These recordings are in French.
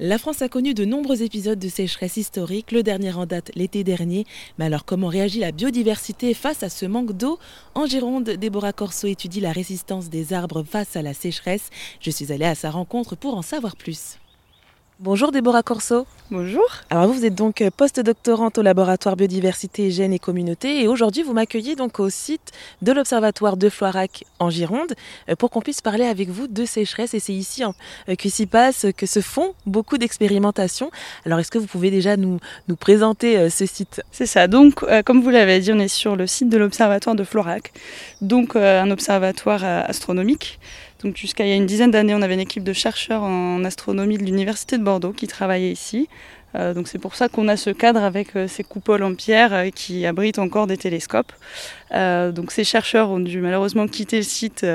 La France a connu de nombreux épisodes de sécheresse historique, le dernier en date l'été dernier. Mais alors comment réagit la biodiversité face à ce manque d'eau? En Gironde, Déborah Corso étudie la résistance des arbres face à la sécheresse. Je suis allée à sa rencontre pour en savoir plus. Bonjour Déborah Corso. Bonjour. Alors vous, vous êtes donc post-doctorante au laboratoire biodiversité, gènes et communauté et aujourd'hui vous m'accueillez donc au site de l'observatoire de Floirac en Gironde euh, pour qu'on puisse parler avec vous de sécheresse et c'est ici hein, euh, que s'y passe, que se font beaucoup d'expérimentations. Alors est-ce que vous pouvez déjà nous, nous présenter euh, ce site? C'est ça, donc comme vous l'avez dit, on est sur le site de l'observatoire de Floirac, donc un observatoire astronomique donc jusqu'à il y a une dizaine d'années, on avait une équipe de chercheurs en astronomie de l'université de Bordeaux qui travaillaient ici. Euh, donc c'est pour ça qu'on a ce cadre avec euh, ces coupoles en pierre euh, qui abritent encore des télescopes. donc ces chercheurs ont dû malheureusement quitter le site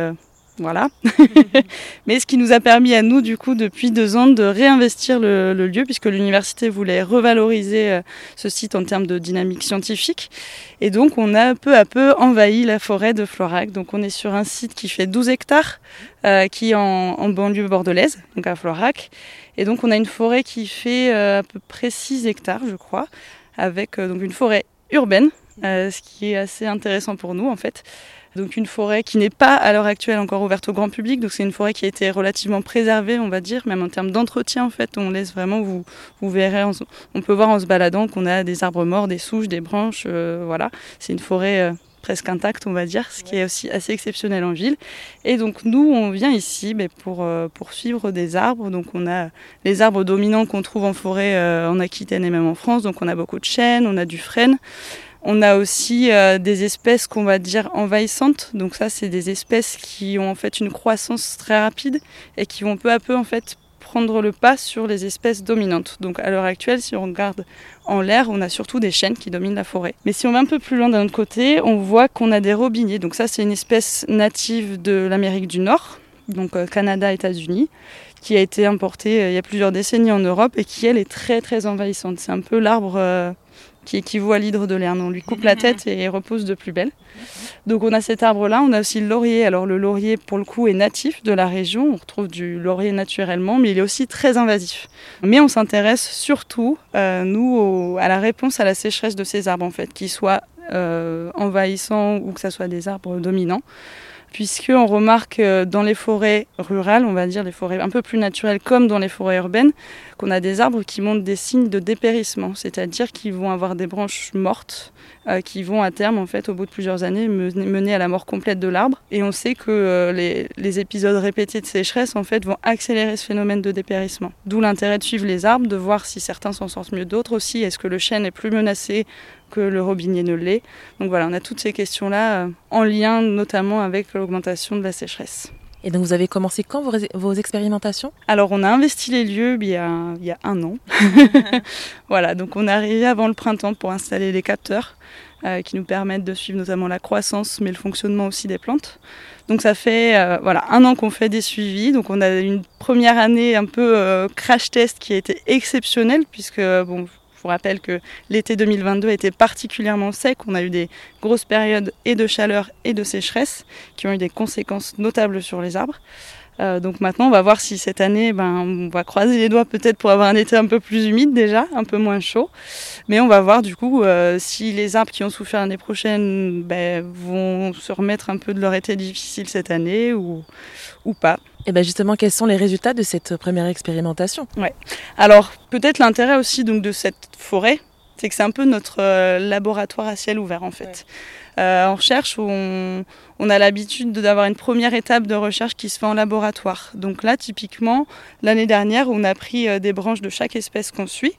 voilà. Mais ce qui nous a permis à nous, du coup, depuis deux ans, de réinvestir le, lieu, puisque l'université voulait revaloriser euh, ce site en termes de dynamique scientifique. Et donc, on a peu à peu envahi la forêt de Florac. Donc, on est sur un site qui fait 12 hectares, euh, qui est en, banlieue bordelaise, donc à Florac. Et donc, on a une forêt qui fait euh, à peu près 6 hectares, je crois, avec donc une forêt urbaine, ce qui est assez intéressant pour nous, en fait. Donc une forêt qui n'est pas à l'heure actuelle encore ouverte au grand public. Donc c'est une forêt qui a été relativement préservée, on va dire, même en termes d'entretien en fait. On laisse vraiment, vous, vous verrez, on peut voir en se baladant qu'on a des arbres morts, des souches, des branches. Euh, voilà, c'est une forêt euh, presque intacte, on va dire, ce qui est aussi assez exceptionnel en ville. Et donc nous, on vient ici mais pour, euh, suivre des arbres. Donc on a les arbres dominants qu'on trouve en forêt en Aquitaine et même en France. Donc on a beaucoup de chênes, on a du frêne. On a aussi euh, des espèces qu'on va dire envahissantes. Donc ça, c'est des espèces qui ont en fait une croissance très rapide et qui vont peu à peu en fait prendre le pas sur les espèces dominantes. Donc à l'heure actuelle, si on regarde en l'air, on a surtout des chênes qui dominent la forêt. Mais si on va un peu plus loin d'un autre côté, on voit qu'on a des robiniers. Donc ça, c'est une espèce native de l'Amérique du Nord, donc euh, Canada, États-Unis, qui a été importée euh, il y a plusieurs décennies en Europe et qui, elle, est très très envahissante. C'est un peu l'arbre qui équivaut à l'hydre de Lerne. On lui coupe la tête et repose de plus belle. Donc on a cet arbre-là, on a aussi le laurier. Alors le laurier, pour le coup, est natif de la région. On retrouve du laurier naturellement, mais il est aussi très invasif. Mais on s'intéresse surtout, euh, nous, à la réponse à la sécheresse de ces arbres, en fait, qu'ils soient euh, envahissants ou que ce soit des arbres dominants puisqu'on remarque euh, dans les forêts rurales, on va dire les forêts un peu plus naturelles comme dans les forêts urbaines, qu'on a des arbres qui montrent des signes de dépérissement, c'est-à-dire qu'ils vont avoir des branches mortes euh, qui vont à terme, en fait, au bout de plusieurs années, mener à la mort complète de l'arbre. Et on sait que euh, les, épisodes répétés de sécheresse, en fait, vont accélérer ce phénomène de dépérissement. D'où l'intérêt de suivre les arbres, de voir si certains s'en sortent mieux d'autres aussi. Est-ce que le chêne est plus menacé que le robinier ne l'est Donc voilà, on a toutes ces questions-là euh, en lien notamment avec l'augmentation de la sécheresse. Et donc vous avez commencé quand vos, expérimentations? Alors on a investi les lieux il y a, il y a un an. voilà, donc on est arrivé avant le printemps pour installer les capteurs euh, qui nous permettent de suivre notamment la croissance mais le fonctionnement aussi des plantes. Donc ça fait euh, voilà un an qu'on fait des suivis. Donc on a une première année un peu euh, crash test qui a été exceptionnelle puisque bon vous rappelle que l'été 2022 a été particulièrement sec. On a eu des grosses périodes et de chaleur et de sécheresse qui ont eu des conséquences notables sur les arbres. Euh, donc maintenant, on va voir si cette année, ben, on va croiser les doigts peut-être pour avoir un été un peu plus humide déjà, un peu moins chaud. Mais on va voir du coup euh, si les arbres qui ont souffert l'année prochaine ben, vont se remettre un peu de leur été difficile cette année ou, ou pas. Et bien justement, quels sont les résultats de cette première expérimentation? Ouais. Alors peut-être l'intérêt aussi donc de cette forêt, c'est que c'est un peu notre euh, laboratoire à ciel ouvert en fait. Euh, en recherche, on, on a l'habitude d'avoir une première étape de recherche qui se fait en laboratoire. Donc là, typiquement, l'année dernière, on a pris euh, des branches de chaque espèce qu'on suit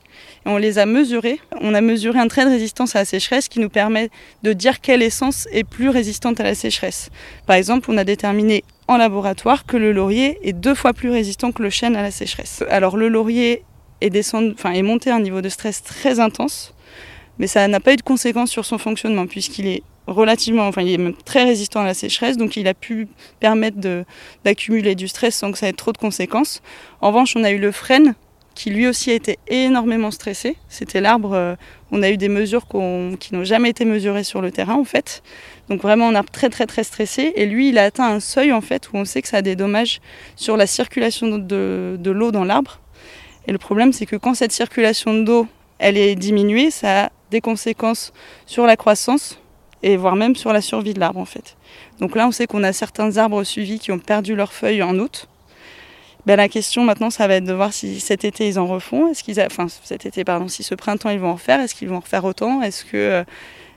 et on les a mesurées. On a mesuré un trait de résistance à la sécheresse qui nous permet de dire quelle essence est plus résistante à la sécheresse. Par exemple, on a déterminé en laboratoire que le laurier est deux fois plus résistant que le chêne à la sécheresse. Alors le laurier est, descendu, enfin, à un niveau de stress très intense, mais ça n'a pas eu de conséquences sur son fonctionnement puisqu'il est relativement, enfin il est même très résistant à la sécheresse, donc il a pu permettre d'accumuler du stress sans que ça ait trop de conséquences. En revanche, on a eu le frêne qui lui aussi a été énormément stressé. C'était l'arbre, euh, on a eu des mesures qui n'ont jamais été mesurées sur le terrain en fait. Donc vraiment un arbre très très très stressé. Et lui, il a atteint un seuil en fait où on sait que ça a des dommages sur la circulation de, de l'eau dans l'arbre. Et le problème, c'est que quand cette circulation d'eau, elle est diminuée, ça a des conséquences sur la croissance et voire même sur la survie de l'arbre en fait. Donc là, on sait qu'on a certains arbres suivis qui ont perdu leurs feuilles en août. Ben, la question maintenant, ça va être de voir si cet été ils en refont. Est-ce qu'ils, enfin cet été pardon, si ce printemps ils vont en faire, est-ce qu'ils vont en refaire autant? Est-ce que, euh,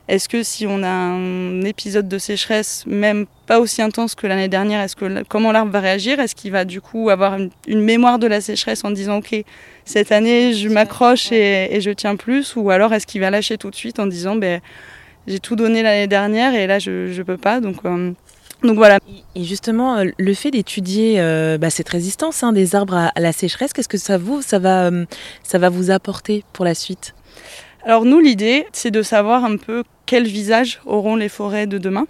est-ce que si on a un épisode de sécheresse, même pas aussi intense que l'année dernière, est-ce que comment l'arbre va réagir? Est-ce qu'il va du coup avoir une, mémoire de la sécheresse en disant ok cette année je m'accroche et, je tiens plus, ou alors est-ce qu'il va lâcher tout de suite en disant ben j'ai tout donné l'année dernière et là je je peux pas? Donc euh, donc voilà. Et justement, euh, le fait d'étudier euh, bah, cette résistance hein, des arbres à, la sécheresse, qu'est-ce que ça vous, ça va, ça va vous apporter pour la suite? Alors nous, l'idée, c'est de savoir un peu quel visage auront les forêts de demain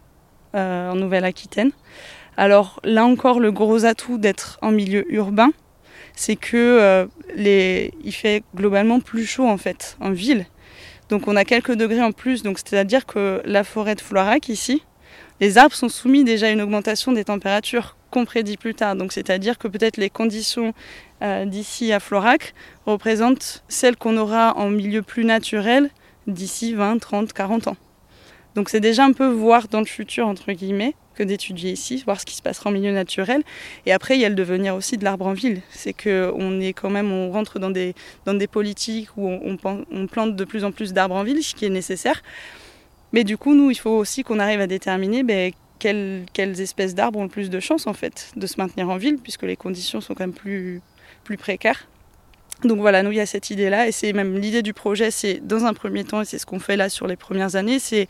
en Nouvelle-Aquitaine. Alors là encore, le gros atout d'être en milieu urbain, c'est que les... il fait globalement plus chaud en fait en ville. Donc on a quelques degrés en plus. Donc c'est-à-dire que la forêt de Floirac ici, les arbres sont soumis déjà à une augmentation des températures qu'on prédit plus tard. Donc c'est-à-dire que peut-être les conditions euh, d'ici à Florac représentent celles qu'on aura en milieu plus naturel d'ici 20, 30, 40 ans. Donc c'est déjà un peu voir dans le futur, entre guillemets, que d'étudier ici, voir ce qui se passera en milieu naturel. Et après, il y a le devenir aussi de l'arbre en ville. C'est qu'on est quand même, on rentre dans des, dans des politiques où on, plante de plus en plus d'arbres en ville, ce qui est nécessaire. Mais du coup, nous, il faut aussi qu'on arrive à déterminer ben, quelles, espèces d'arbres ont le plus de chances en fait de se maintenir en ville, puisque les conditions sont quand même plus, plus précaires. Donc voilà, nous, il y a cette idée-là, et c'est même l'idée du projet, c'est dans un premier temps, et c'est ce qu'on fait là sur les premières années, c'est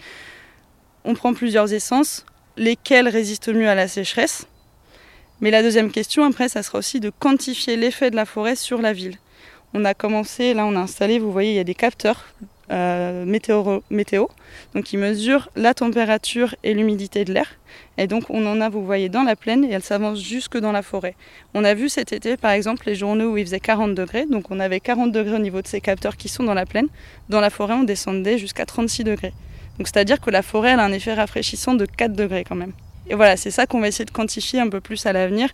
on prend plusieurs essences, lesquelles résistent mieux à la sécheresse. Mais la deuxième question, après, ça sera aussi de quantifier l'effet de la forêt sur la ville. On a commencé, là on a installé, vous voyez, il y a des capteurs euh, météo, donc qui mesure la température et l'humidité de l'air. Et donc on en a, vous voyez, dans la plaine et elle s'avance jusque dans la forêt. On a vu cet été, par exemple, les journées où il faisait 40 degrés, donc on avait 40 degrés au niveau de ces capteurs qui sont dans la plaine. Dans la forêt, on descendait jusqu'à 36 degrés. Donc c'est-à-dire que la forêt, elle a un effet rafraîchissant de 4 degrés quand même. Et voilà, c'est ça qu'on va essayer de quantifier un peu plus à l'avenir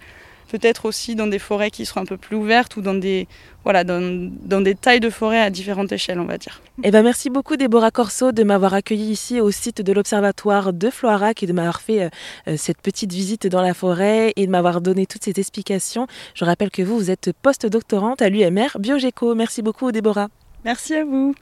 peut-être aussi dans des forêts qui seront un peu plus ouvertes ou dans des, voilà, dans, dans des tailles de forêt à différentes échelles, on va dire. Eh ben merci beaucoup Déborah Corso de m'avoir accueilli ici au site de l'Observatoire de Floirac et de m'avoir fait euh, euh, cette petite visite dans la forêt et de m'avoir donné toutes ces explications. Je rappelle que vous, vous êtes post-doctorante à l'UMR Biogéco. Merci beaucoup Déborah. Merci à vous.